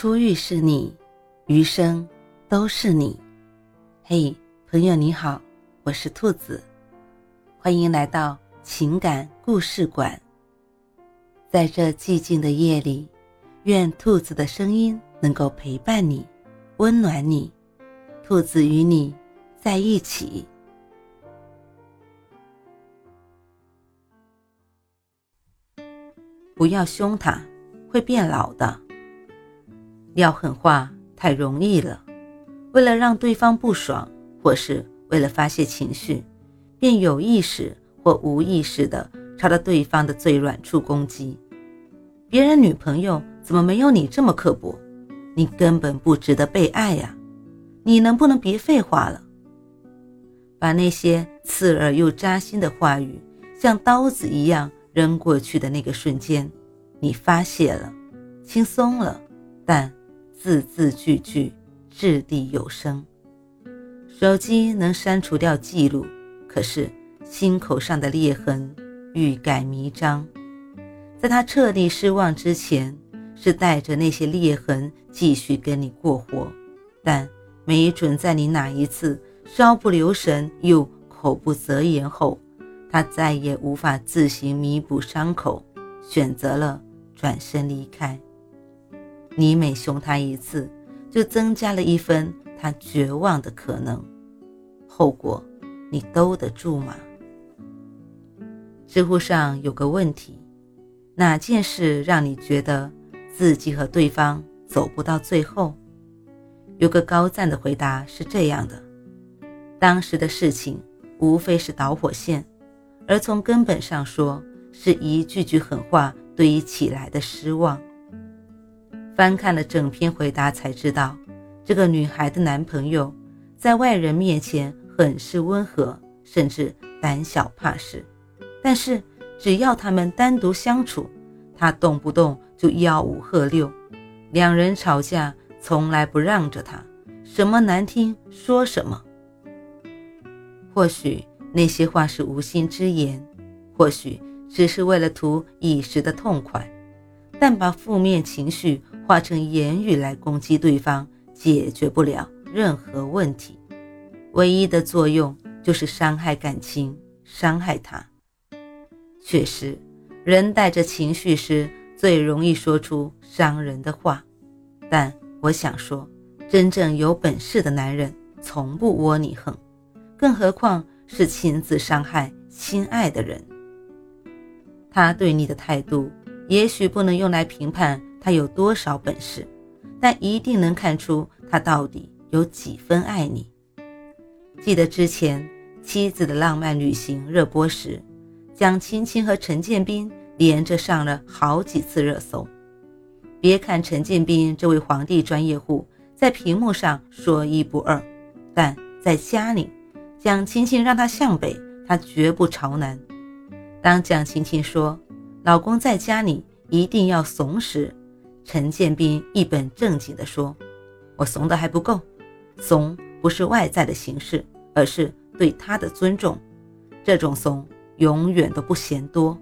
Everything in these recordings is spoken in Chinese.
初遇是你，余生都是你。嘿，朋友你好，我是兔子，欢迎来到情感故事馆。在这寂静的夜里，愿兔子的声音能够陪伴你，温暖你。兔子与你在一起。不要凶他，会变老的。撂狠话太容易了，为了让对方不爽，或是为了发泄情绪，便有意识或无意识的朝着对方的最软处攻击。别人女朋友怎么没有你这么刻薄？你根本不值得被爱呀！你能不能别废话了？把那些刺耳又扎心的话语像刀子一样扔过去的那个瞬间，你发泄了，轻松了，但……字字句句掷地有声。手机能删除掉记录，可是心口上的裂痕欲盖弥彰。在他彻底失望之前，是带着那些裂痕继续跟你过活，但没准在你哪一次稍不留神又口不择言后，他再也无法自行弥补伤口，选择了转身离开。你每凶他一次，就增加了一分他绝望的可能，后果你兜得住吗？知乎上有个问题：哪件事让你觉得自己和对方走不到最后？有个高赞的回答是这样的：当时的事情无非是导火线，而从根本上说，是一句句狠话堆起来的失望。翻看了整篇回答，才知道这个女孩的男朋友在外人面前很是温和，甚至胆小怕事。但是只要他们单独相处，他动不动就吆五喝六，两人吵架从来不让着他，什么难听说什么。或许那些话是无心之言，或许只是为了图一时的痛快，但把负面情绪。化成言语来攻击对方，解决不了任何问题，唯一的作用就是伤害感情，伤害他。确实，人带着情绪时最容易说出伤人的话，但我想说，真正有本事的男人从不窝你横，更何况是亲自伤害心爱的人。他对你的态度，也许不能用来评判。他有多少本事，但一定能看出他到底有几分爱你。记得之前《妻子的浪漫旅行》热播时，蒋勤勤和陈建斌连着上了好几次热搜。别看陈建斌这位皇帝专业户在屏幕上说一不二，但在家里，蒋勤勤让他向北，他绝不朝南。当蒋勤勤说“老公在家里一定要怂”时，陈建斌一本正经地说：“我怂的还不够，怂不是外在的形式，而是对他的尊重。这种怂永远都不嫌多。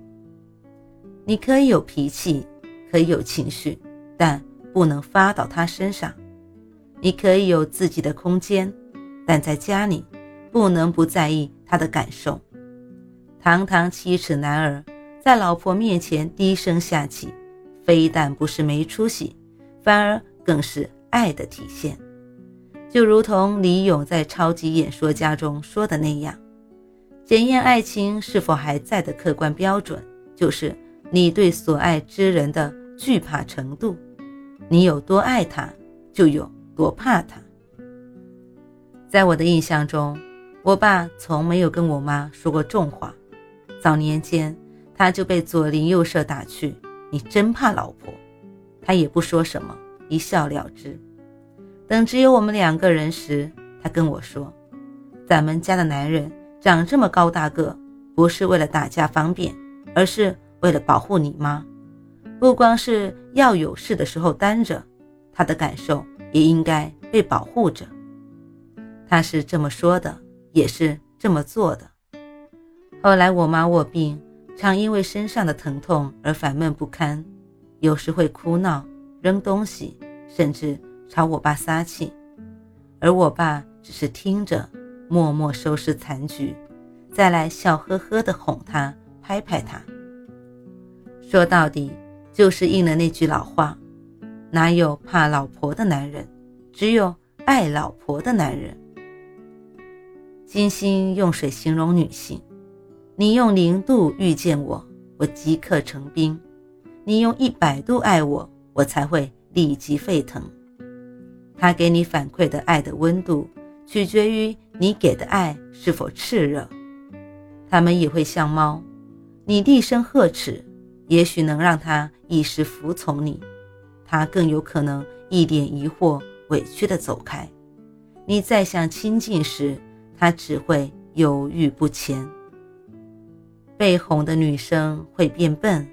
你可以有脾气，可以有情绪，但不能发到他身上。你可以有自己的空间，但在家里不能不在意他的感受。堂堂七尺男儿，在老婆面前低声下气。”非但不是没出息，反而更是爱的体现。就如同李咏在《超级演说家》中说的那样，检验爱情是否还在的客观标准，就是你对所爱之人的惧怕程度。你有多爱他，就有多怕他。在我的印象中，我爸从没有跟我妈说过重话。早年间，他就被左邻右舍打趣。你真怕老婆，他也不说什么，一笑了之。等只有我们两个人时，他跟我说：“咱们家的男人长这么高大个，不是为了打架方便，而是为了保护你妈。不光是要有事的时候担着，他的感受也应该被保护着。”他是这么说的，也是这么做的。后来我妈卧病。常因为身上的疼痛而烦闷不堪，有时会哭闹、扔东西、甚至朝我爸撒气，而我爸只是听着，默默收拾残局，再来笑呵呵地哄他，拍拍他。说到底，就是应了那句老话：哪有怕老婆的男人，只有爱老婆的男人。金星用水形容女性，你用零度遇见我，我即刻成冰；你用一百度爱我，我才会立即沸腾。他给你反馈的爱的温度，取决于你给的爱是否炽热。他们也会像猫，你厉声呵斥，也许能让他一时服从你，他更有可能一脸疑惑、委屈地走开。你再想亲近时，他只会犹豫不前。被哄的女生会变笨，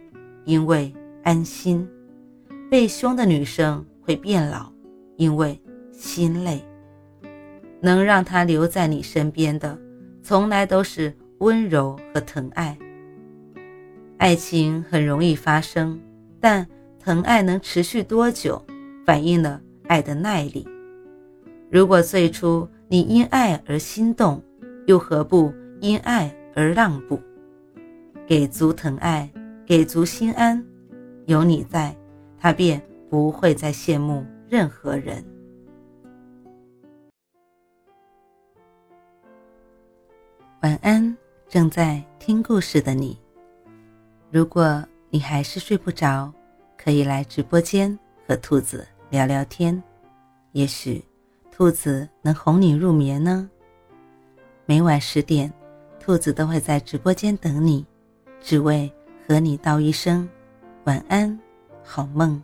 因为安心；被凶的女生会变老，因为心累。能让他留在你身边的，从来都是温柔和疼爱。爱情很容易发生，但疼爱能持续多久，反映了爱的耐力。如果最初，你因爱而心动，又何不因爱而让步？给足疼爱，给足心安，有你在，他便不会再羡慕任何人。晚安，正在听故事的你。如果你还是睡不着，可以来直播间和兔子聊聊天，也许。兔子能哄你入眠呢。每晚十点，兔子都会在直播间等你，只为和你道一声晚安，好梦。